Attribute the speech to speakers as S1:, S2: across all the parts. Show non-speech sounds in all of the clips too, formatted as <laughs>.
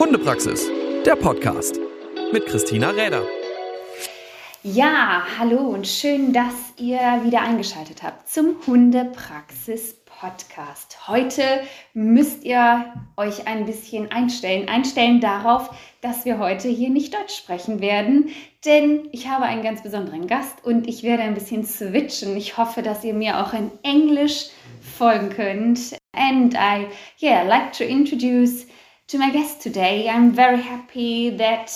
S1: Hundepraxis, der Podcast mit Christina Räder.
S2: Ja, hallo und schön, dass ihr wieder eingeschaltet habt zum Hundepraxis Podcast. Heute müsst ihr euch ein bisschen einstellen, einstellen darauf, dass wir heute hier nicht Deutsch sprechen werden, denn ich habe einen ganz besonderen Gast und ich werde ein bisschen switchen. Ich hoffe, dass ihr mir auch in Englisch folgen könnt. And I, yeah, like to introduce to my guest today. I'm very happy that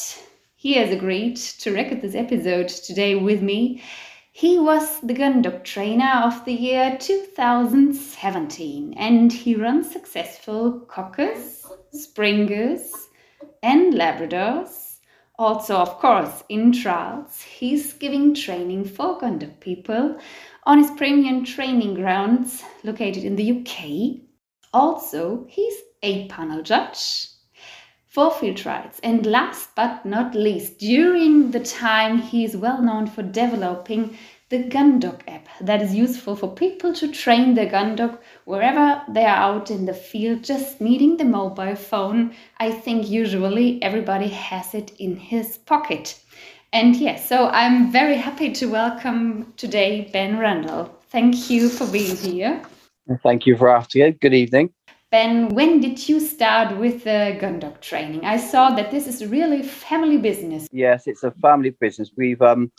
S2: he has agreed to record this episode today with me. He was the gun dog trainer of the year 2017 and he runs successful cockers, springers, and labradors. Also, of course, in trials, he's giving training for gun dog people on his premium training grounds located in the UK. Also, he's a panel judge for field trials. And last but not least, during the time he is well known for developing the gun dog app that is useful for people to train their gun dog wherever they are out in the field just needing the mobile phone. I think usually everybody has it in his pocket. And yes, so I'm very happy to welcome today Ben Randall. Thank you for being here.
S3: Thank you for asking. Good evening.
S2: Ben, when did you start with the gun dog training? I saw that this is really family business.
S3: Yes, it's a family business. We've um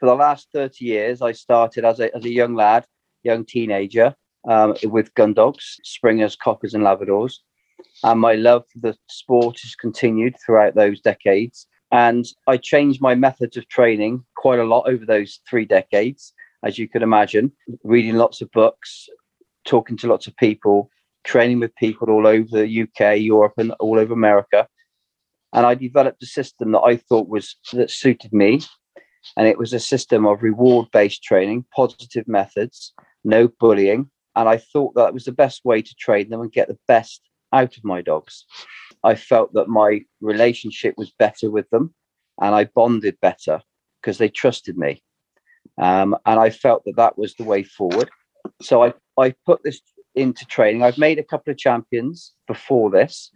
S3: for the last 30 years I started as a as a young lad, young teenager, um, with gun dogs, springers, cockers and labradors. And my love for the sport has continued throughout those decades. And I changed my methods of training quite a lot over those three decades, as you can imagine, reading lots of books, talking to lots of people, training with people all over the UK, Europe, and all over America. And I developed a system that I thought was that suited me. And it was a system of reward based training, positive methods, no bullying. And I thought that was the best way to train them and get the best out of my dogs. I felt that my relationship was better with them and I bonded better because they trusted me. Um, and I felt that that was the way forward. So I, I put this into training. I've made a couple of champions before this,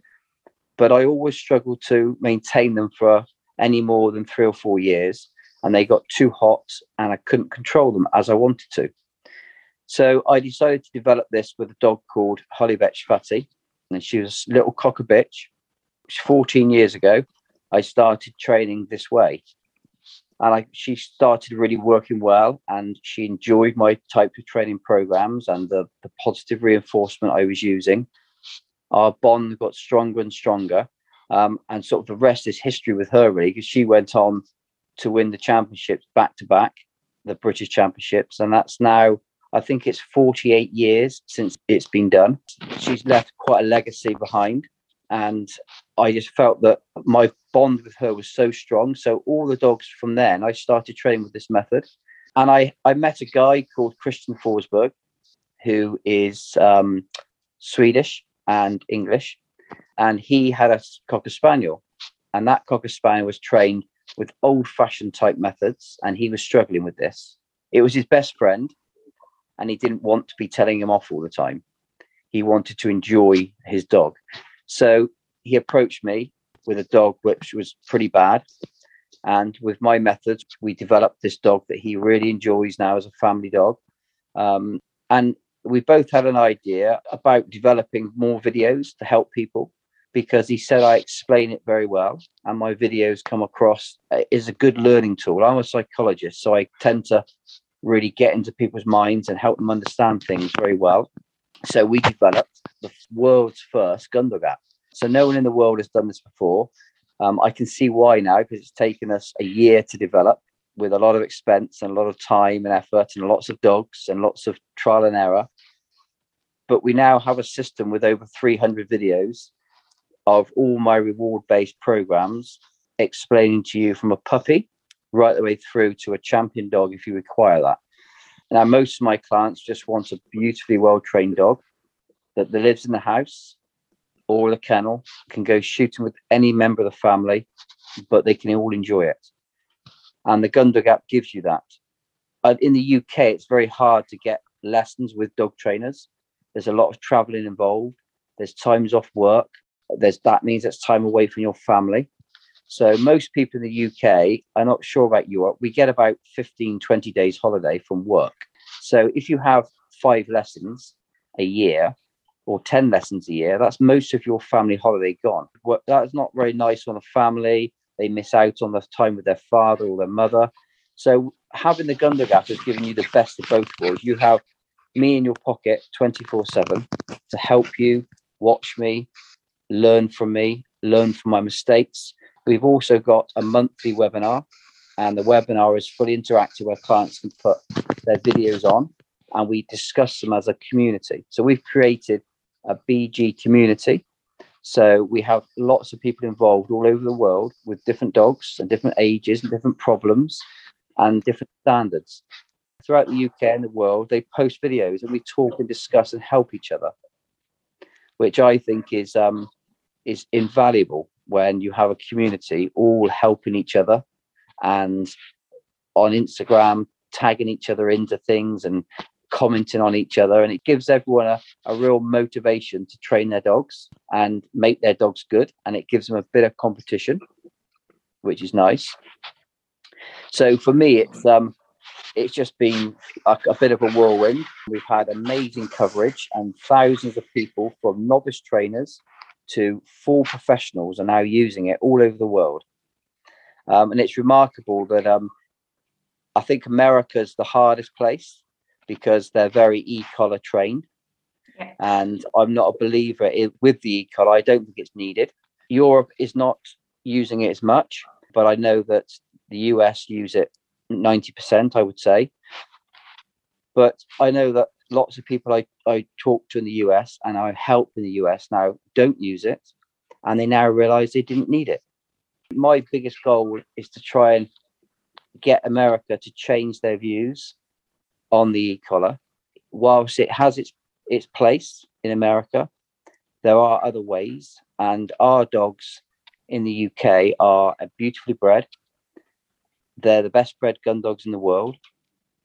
S3: but I always struggled to maintain them for any more than three or four years. And they got too hot and I couldn't control them as I wanted to. So I decided to develop this with a dog called Holly Betch Fatty. And she was a little cocker bitch. 14 years ago, I started training this way and I, she started really working well and she enjoyed my type of training programs and the, the positive reinforcement i was using. Our bond got stronger and stronger um, and sort of the rest is history with her really because she went on to win the championships back to back the british championships and that's now i think it's 48 years since it's been done. She's left quite a legacy behind and I just felt that my bond with her was so strong. So all the dogs from then, I started training with this method, and I I met a guy called Christian Forsberg, who is um, Swedish and English, and he had a cocker spaniel, and that cocker spaniel was trained with old-fashioned type methods, and he was struggling with this. It was his best friend, and he didn't want to be telling him off all the time. He wanted to enjoy his dog. So he approached me with a dog which was pretty bad. And with my methods, we developed this dog that he really enjoys now as a family dog. Um, and we both had an idea about developing more videos to help people because he said I explain it very well and my videos come across uh, is a good learning tool. I'm a psychologist, so I tend to really get into people's minds and help them understand things very well. So we developed the world's first Gundog app. So no one in the world has done this before. Um, I can see why now because it's taken us a year to develop with a lot of expense and a lot of time and effort and lots of dogs and lots of trial and error. But we now have a system with over 300 videos of all my reward based programs explaining to you from a puppy right the way through to a champion dog if you require that. Now, most of my clients just want a beautifully well trained dog that, lives in the house or the kennel, can go shooting with any member of the family, but they can all enjoy it. And the Gun Dog app gives you that. Uh, in the UK, it's very hard to get lessons with dog trainers. There's a lot of traveling involved. There's times off work. there's that means it's time away from your family. So most people in the UK, I'm not sure about Europe, we get about 15, 20 days holiday from work. So if you have five lessons a year or 10 lessons a year, that's most of your family holiday gone. That's not very nice on a family. They miss out on the time with their father or their mother. So having the Gundog app has given you the best of both worlds. You have me in your pocket 24 7 to help you watch me, learn from me, learn from my mistakes. We've also got a monthly webinar, and the webinar is fully interactive where clients can put their videos on and we discuss them as a community. So we've created a BG community. So we have lots of people involved all over the world with different dogs and different ages and different problems and different standards. Throughout the UK and the world, they post videos and we talk and discuss and help each other, which I think is um, is invaluable when you have a community all helping each other and on Instagram tagging each other into things and commenting on each other. And it gives everyone a, a real motivation to train their dogs and make their dogs good. And it gives them a bit of competition which is nice. So for me it's um it's just been a, a bit of a whirlwind. We've had amazing coverage and thousands of people from novice trainers to full professionals are now using it all over the world um, and it's remarkable that um, i think america's the hardest place because they're very e-collar trained. Yeah. And I'm not a believer in, with the e-collar. I don't think it's needed. Europe is not using it as much, but I know that the US use it 90%, I would say. But I know that lots of people I, I talk to in the US and I help in the US now don't use it and they now realize they didn't need it. My biggest goal is to try and get America to change their views on the e-collar. Whilst it has its its place in America, there are other ways, and our dogs in the UK are beautifully bred. They're the best bred gun dogs in the world.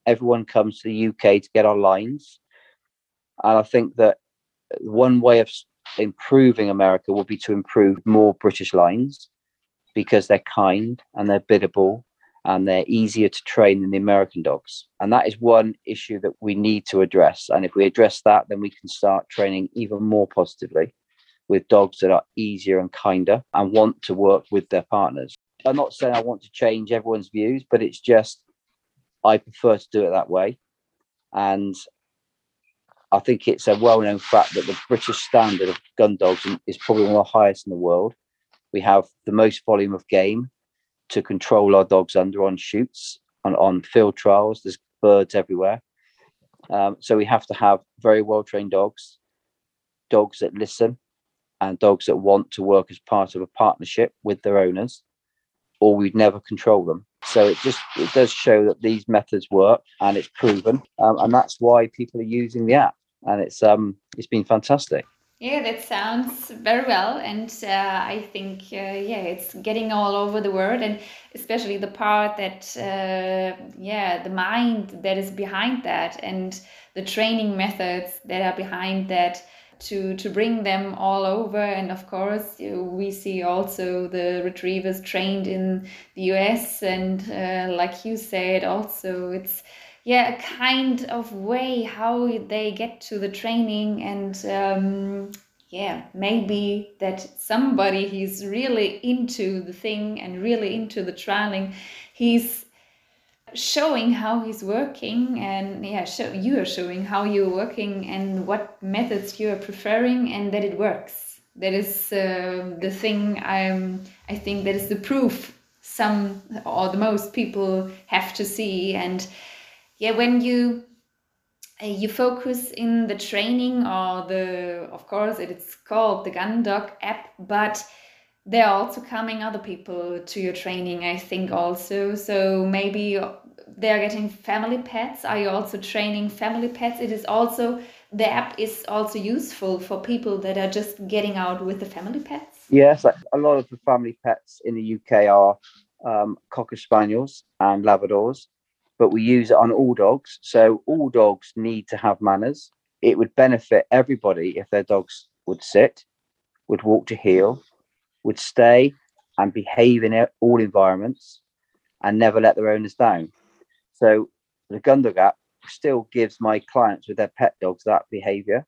S3: Everyone comes to the UK to get our lines, and I think that one way of improving America will be to improve more British lines because they're kind and they're biddable and they're easier to train than the American dogs. And that is one issue that we need to address. And if we address that, then we can start training even more positively with dogs that are easier and kinder and want to work with their partners. I'm not saying I want to change everyone's views, but it's just I prefer to do it that way. And I think it's a well known fact that the British standard of gun dogs is probably one of the highest in the world. We have the most volume of game to control our dogs under on shoots on, on field trials. There's birds everywhere. Um, so we have to have very well trained dogs, dogs that listen, and dogs that want to work as part of a partnership with their owners, or we'd never control them. So it just it does show that these methods work and it's proven, um, and that's why people are using the app, and it's um it's been fantastic.
S2: Yeah, that sounds very well, and uh, I think uh, yeah, it's getting all over the world, and especially the part that uh, yeah, the mind that is behind that, and the training methods that are behind that to to bring them all over. And of course we see also the retrievers trained in the US and uh, like you said also it's yeah a kind of way how they get to the training and um, yeah maybe that somebody he's really into the thing and really into the trialing he's showing how he's working and yeah show, you are showing how you're working and what methods you are preferring and that it works. That is uh, the thing i'm i think that is the proof some or the most people have to see. And yeah when you uh, you focus in the training or the of course it's called the gun dog app but there are also coming other people to your training i think also. So maybe they're getting family pets are you also training family pets it is also the app is also useful for people that are just getting out with the family pets
S3: yes a lot of the family pets in the uk are um, cocker spaniels and labradors but we use it on all dogs. So all dogs need to have manners. It would benefit everybody if their dogs would sit, would walk to heel, would stay and behave in all environments and never let their owners down. So the Gundog app still gives my clients with their pet dogs that behavior.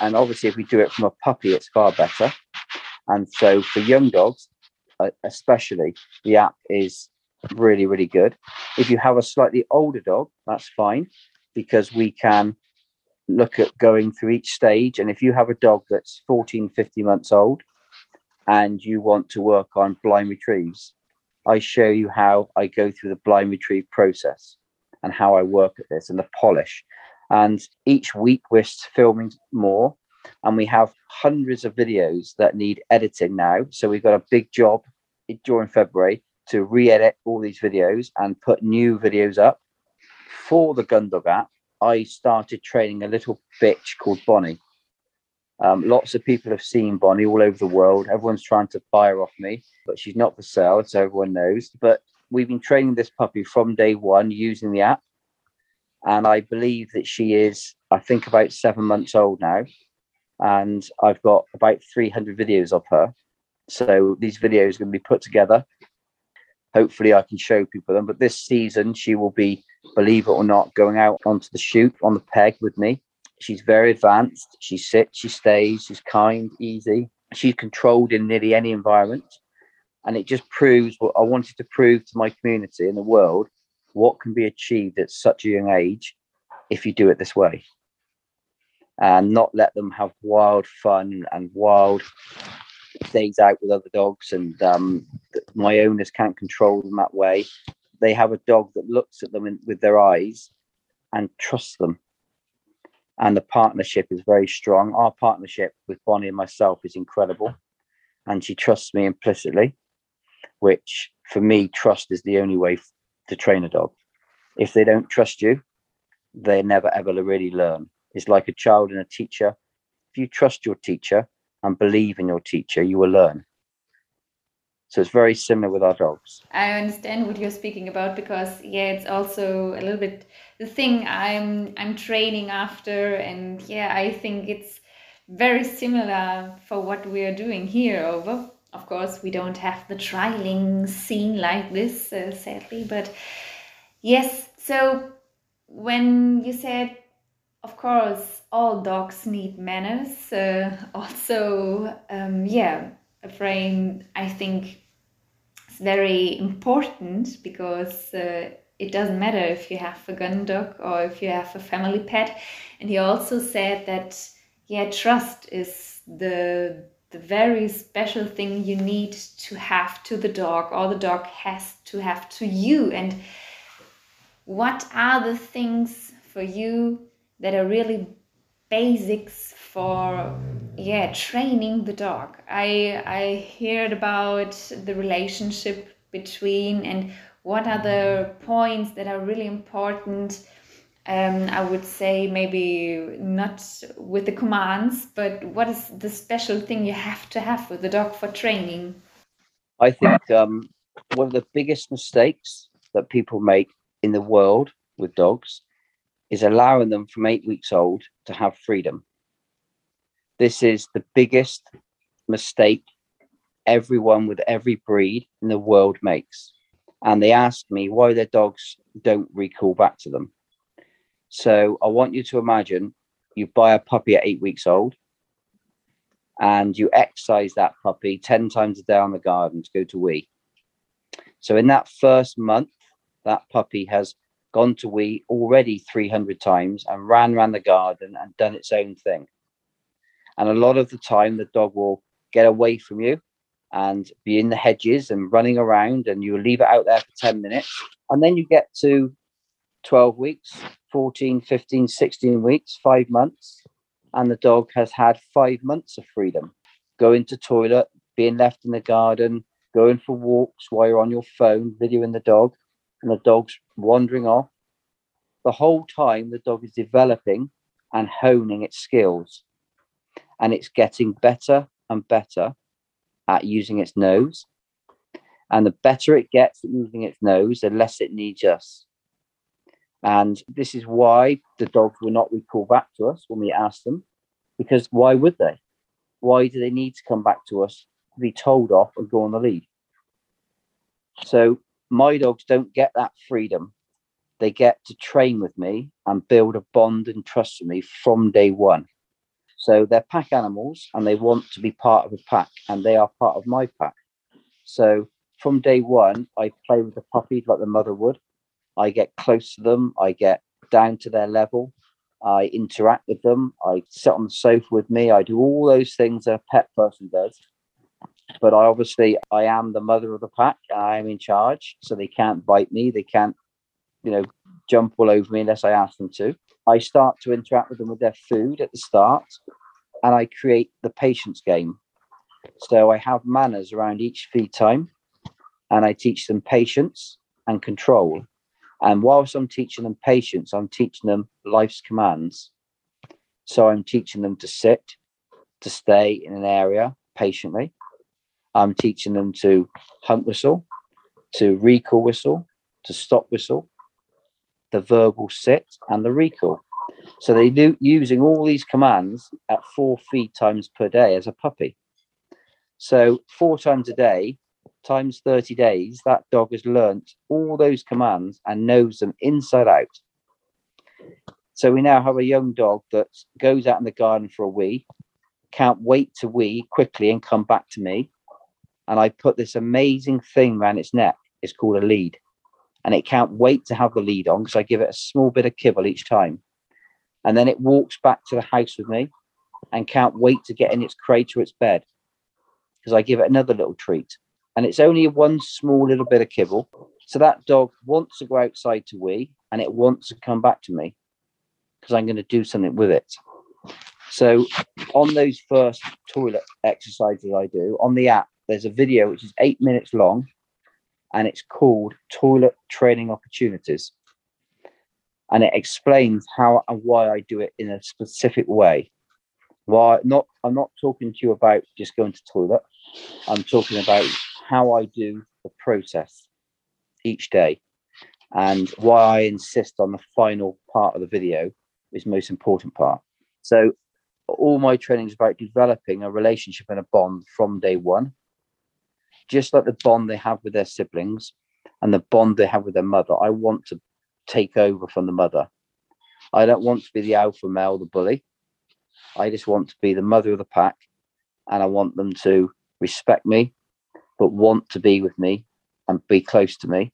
S3: And obviously, if we do it from a puppy, it's far better. And so for young dogs, uh, especially, the app is really, really good. If you have a slightly older dog, that's fine because we can look at going through each stage. And if you have a dog that's 14, 50 months old and you want to work on blind retrieves, I show you how I go through the blind retrieve process and how I work at this and the polish. And each week we're filming more and we have hundreds of videos that need editing now. So we've got a big job during February to re-edit all these videos and put new videos up for the Gundog app. I started training a little bitch called Bonnie. Um, lots of people have seen Bonnie all over the world. Everyone's trying to buy her off me, but she's not for sale, so everyone knows. But we've been training this puppy from day one using the app. And I believe that she is, I think, about seven months old now. And I've got about 300 videos of her. So these videos are going to be put together. Hopefully, I can show people them. But this season, she will be, believe it or not, going out onto the shoot on the peg with me. She's very advanced. She sits, she stays, she's kind, easy. She's controlled in nearly any environment and it just proves what I wanted to prove to my community and the world what can be achieved at such a young age if you do it this way and not let them have wild fun and wild days out with other dogs and um, my owners can't control them that way they have a dog that looks at them in, with their eyes and trusts them and the partnership is very strong our partnership with bonnie and myself is incredible and she trusts me implicitly which for me, trust is the only way to train a dog. If they don't trust you, they never ever really learn. It's like a child and a teacher. If you trust your teacher and believe in your teacher, you will learn. So it's very similar with our dogs.
S2: I understand what you're speaking about because yeah, it's also a little bit the thing I'm I'm training after, and yeah, I think it's very similar for what we are doing here over of course, we don't have the trialing scene like this, uh, sadly, but yes. So when you said, of course, all dogs need manners, uh, <laughs> also, um, yeah, a frame, I think, very important because uh, it doesn't matter if you have a gun dog or if you have a family pet. And he also said that, yeah, trust is the the very special thing you need to have to the dog or the dog has to have to you and what are the things for you that are really basics for yeah training the dog i i heard about the relationship between and what are the points that are really important um, I would say maybe not with the commands, but what is the special thing you have to have with the dog for training?
S3: I think um, one of the biggest mistakes that people make in the world with dogs is allowing them from eight weeks old to have freedom. This is the biggest mistake everyone with every breed in the world makes. And they ask me why their dogs don't recall back to them. So I want you to imagine you buy a puppy at eight weeks old and you exercise that puppy 10 times a day on the garden to go to wee. So in that first month, that puppy has gone to wee already 300 times and ran around the garden and done its own thing. And a lot of the time, the dog will get away from you and be in the hedges and running around, and you leave it out there for 10 minutes. And then you get to 12 weeks, 14, 15, 16 weeks, five months, and the dog has had five months of freedom. Going to toilet, being left in the garden, going for walks while you're on your phone, videoing the dog, and the dog's wandering off. The whole time, the dog is developing and honing its skills, and it's getting better and better at using its nose. And the better it gets at using its nose, the less it needs us. And this is why the dogs will not recall back to us when we ask them, because why would they? why do they need to come back to us to be told off and go on the lead? So my dogs don't get that freedom. They get to train with me and build a bond and trust with me from day one. So they're pack animals and they want to be part of a pack and they are part of my pack. So from day one, I play with the puppies like the mother would. I get close to them. I get down to their level. I interact with them. I sit on the sofa with me. I do all those things that a pet person does. But I obviously I am the mother of the pack. I am in charge, so they can't bite me. They can't, you know, jump all over me unless I ask them to. I start to interact with them with their food at the start, and I create the patience game. So I have manners around each feed time, and I teach them patience and control. And whilst I'm teaching them patience, I'm teaching them life's commands. So I'm teaching them to sit, to stay in an area patiently. I'm teaching them to hunt whistle, to recall whistle, to stop whistle, the verbal sit, and the recall. So they do using all these commands at four feed times per day as a puppy. So four times a day, times 30 days, that dog has learnt all those commands and knows them inside out. So we now have a young dog that goes out in the garden for a wee, can't wait to wee quickly and come back to me. And I put this amazing thing around its neck. It's called a lead. And it can't wait to have the lead on because I give it a small bit of kibble each time. And then it walks back to the house with me and can't wait to get in its crate or its bed because I give it another little treat and it's only one small little bit of kibble. So that dog wants to go outside to wee and it wants to come back to me because I'm going to do something with it. So on those first toilet exercises I do on the app, there's a video which is eight minutes long and it's called Toilet Training Opportunities. And it explains how and why I do it in a specific way. Why not I'm not talking to you about just going to toilet. I'm talking about how I do the process each day and why I insist on the final part of the video is most important part. So all my training is about developing a relationship and a bond from day one, just like the bond they have with their siblings and the bond they have with their mother. I want to take over from the mother. I don't want to be the alpha male, the bully. I just want to be the mother of the pack and I want them to respect me, but want to be with me and be close to me.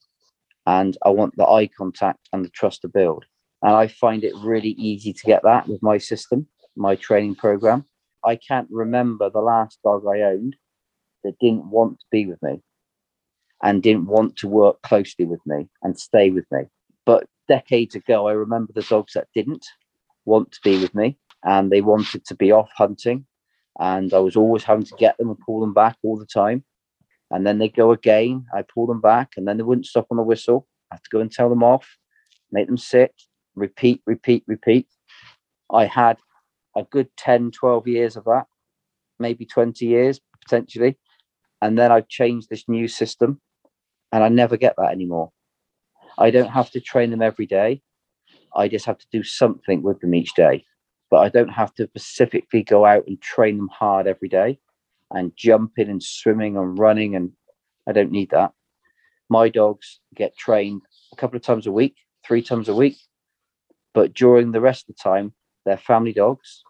S3: And I want the eye contact and the trust to build. And I find it really easy to get that with my system, my training program. I can't remember the last dog I owned that didn't want to be with me and didn't want to work closely with me and stay with me. But decades ago, I remember the dogs that didn't want to be with me and they wanted to be off hunting. And I was always having to get them and pull them back all the time and then they go again. I pull them back, and then they wouldn't stop on the whistle. I have to go and tell them off, make them sit, repeat, repeat, repeat. I had a good 10, 12 years of that, maybe 20 years potentially. And then I've changed this new system, and I never get that anymore. I don't have to train them every day. I just have to do something with them each day. But I don't have to specifically go out and train them hard every day and jumping and swimming and running and I don't need that. My dogs get trained a couple of times a week, three times a week, but during the rest of the time, they're family dogs.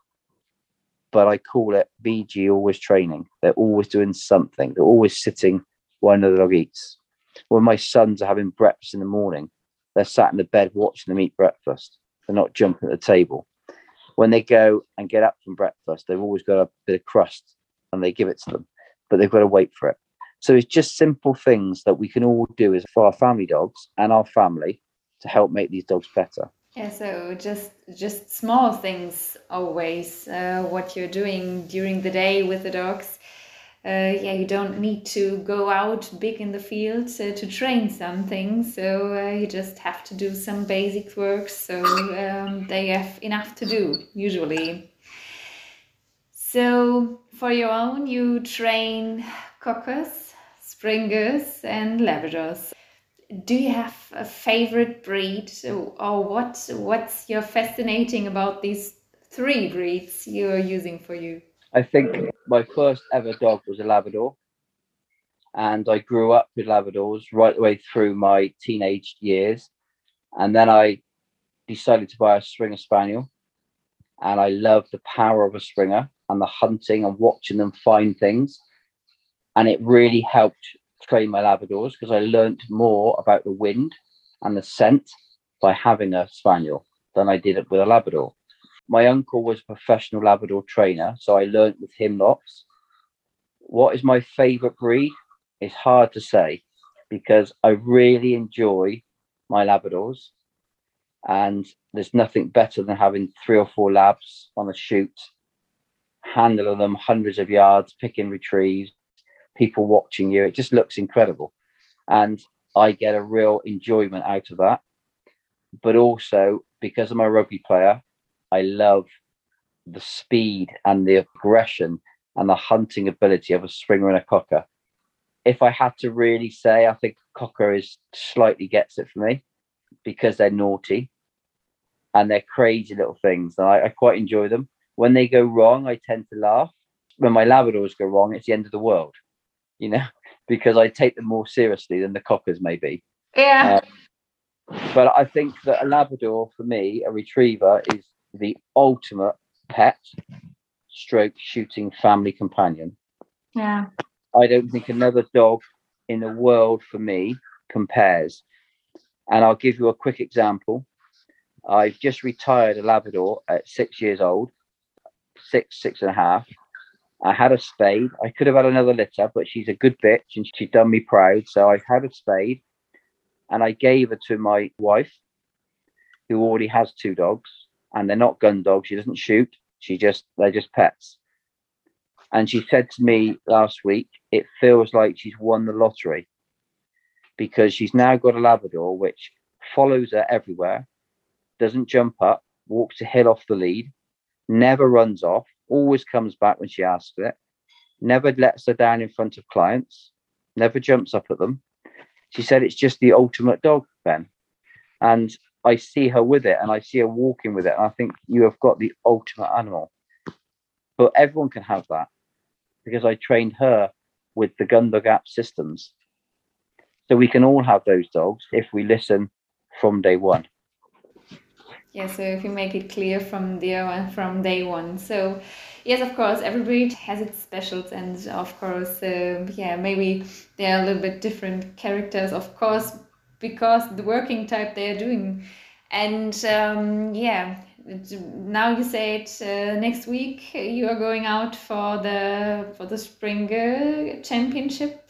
S3: But I call it BG always training. They're always doing something. They're always sitting while another dog eats. When my sons are having breakfast in the morning, they're sat in the bed watching them eat breakfast. They're not jumping at the table. When they go and get up from breakfast, they've always got a bit of crust and they give it to them, but they've got to wait for it. So it's just simple things that we can all do as for our family dogs and our family to help make these dogs better.
S2: Yeah, so just just small things always. Uh, what you're doing during the day with the dogs. Uh, yeah, you don't need to go out big in the field uh, to train something. So uh, you just have to do some basic work. So um, they have enough to do usually. So for your own, you train cockers, springers, and labradors. Do you have a favorite breed, or what? What's your fascinating about these three breeds you're using for you?
S3: I think my first ever dog was a Labrador, and I grew up with Labradors right the way through my teenage years, and then I decided to buy a Springer Spaniel, and I love the power of a Springer and the hunting and watching them find things, and it really helped train my Labradors because I learned more about the wind and the scent by having a Spaniel than I did it with a Labrador. My uncle was a professional Labrador trainer, so I learned with him lots. What is my favorite breed? It's hard to say because I really enjoy my Labradors, and there's nothing better than having three or four labs on a shoot, handling them hundreds of yards, picking retrieves, people watching you. It just looks incredible. And I get a real enjoyment out of that. But also, because I'm a rugby player, I love the speed and the aggression and the hunting ability of a springer and a cocker. If I had to really say, I think cocker is slightly gets it for me because they're naughty and they're crazy little things. And I, I quite enjoy them. When they go wrong, I tend to laugh. When my Labradors go wrong, it's the end of the world, you know, <laughs> because I take them more seriously than the cockers maybe.
S2: Yeah.
S3: Um, but I think that a Labrador for me, a retriever, is the ultimate pet stroke shooting family companion.
S2: Yeah.
S3: I don't think another dog in the world for me compares. And I'll give you a quick example. I've just retired a Labrador at six years old, six, six and a half. I had a spade. I could have had another litter, but she's a good bitch and she's done me proud. So I had a spade and I gave her to my wife, who already has two dogs, and they're not gun dogs. She doesn't shoot. She just they're just pets. And she said to me last week, it feels like she's won the lottery because she's now got a Labrador which follows her everywhere, doesn't jump up, walks a hill off the lead, never runs off, always comes back when she asks it, never lets her down in front of clients, never jumps up at them. She said it's just the ultimate dog, Ben. And I see her with it and I see her walking with it. And I think you have got the ultimate animal. But everyone can have that because I trained her with the Gundog app systems. So we can all have those dogs if we listen from day one.
S2: Yeah, so if you make it clear from the from day one. So yes, of course, every breed has its specials, and of course, uh, yeah, maybe they are a little bit different characters, of course, because the working type they are doing, and um, yeah. Now you said uh, next week you are going out for the for the Springer Championship.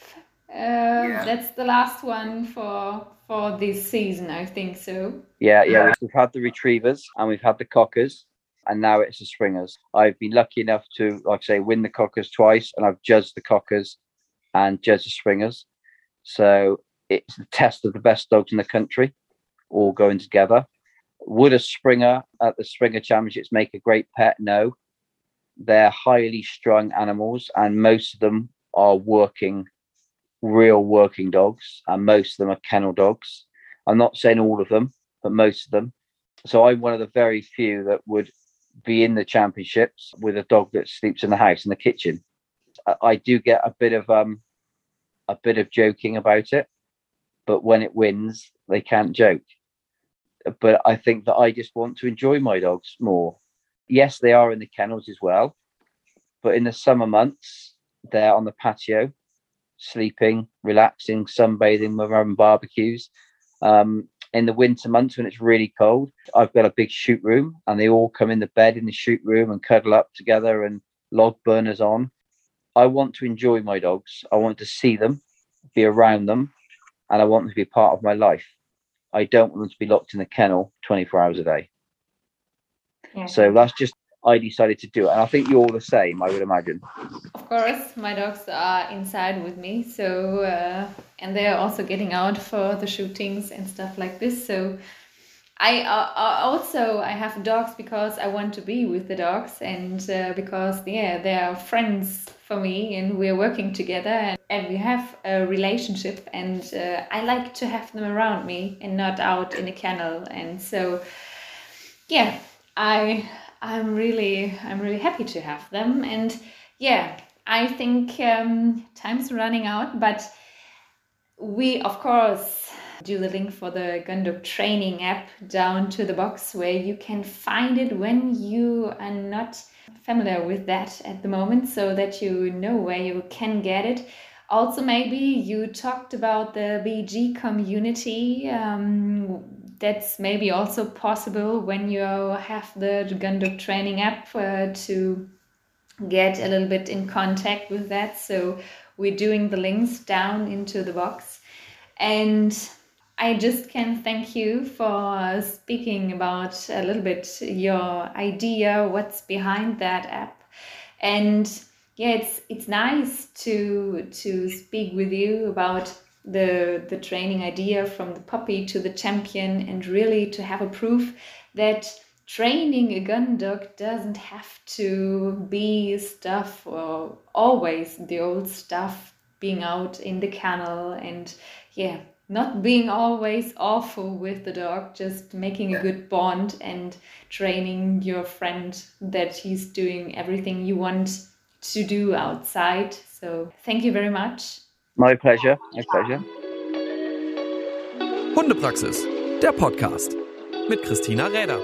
S2: Uh,
S3: Yeah.
S2: That's the last one for for this season, I think so.
S3: Yeah, yeah. We've had the retrievers and we've had the cockers, and now it's the springers. I've been lucky enough to, like I say, win the cockers twice, and I've judged the cockers and judged the springers. So it's the test of the best dogs in the country, all going together. Would a springer at the Springer Championships make a great pet? No. They're highly strung animals, and most of them are working, real working dogs, and most of them are kennel dogs. I'm not saying all of them, but most of them. So I'm one of the very few that would be in the championships with a dog that sleeps in the house in the kitchen. I, I do get a bit of um a bit of joking about it, but when it wins, they can't joke. But I think that I just want to enjoy my dogs more. Yes, they are in the kennels as well, but in the summer months, they're on the patio, sleeping, relaxing, sunbathing, we're having barbecues. Um, in the winter months when it's really cold, I've got a big shoot room and they all come in the bed in the shoot room and cuddle up together and log burners on. I want to enjoy my dogs. I want to see them, be around them, and I want them to be part of my life. I don't want them to be locked in the kennel 24 hours a day.
S2: Yeah.
S3: So that's just I decided to do it. And I think you're all the same, I would imagine.
S2: Of course, my dogs are inside with me, so uh, and they are also getting out for the shootings and stuff like this. So I uh, uh, also I have dogs because I want to be with the dogs and uh, because yeah they are friends for me and we're working together and, and we have a relationship and uh, I like to have them around me and not out in a kennel and so yeah I I'm really, I'm really happy to have them. And yeah, I think um, time's running out, but we, of course, do the link for the Gundog training app down to the box where you can find it when you are not familiar with that at the moment so that you know where you can get it. Also, maybe you talked about the BG community. Um, that's maybe also possible when you have the Gundog training app uh, to get a little bit in contact with that. So we're doing the links down into the box. And I just can thank you for speaking about a little bit your idea, what's behind that app. And yeah, it's it's nice to to speak with you about the the training idea from the puppy to the champion and really to have a proof that training a gun dog doesn't have to be stuff or always the old stuff being out in the kennel and yeah not being always awful with the dog just making a good bond and training your friend that he's doing everything you want to do outside. So thank you very much
S3: my pleasure my pleasure.
S1: Hundepraxis der Podcast mit Christina Räder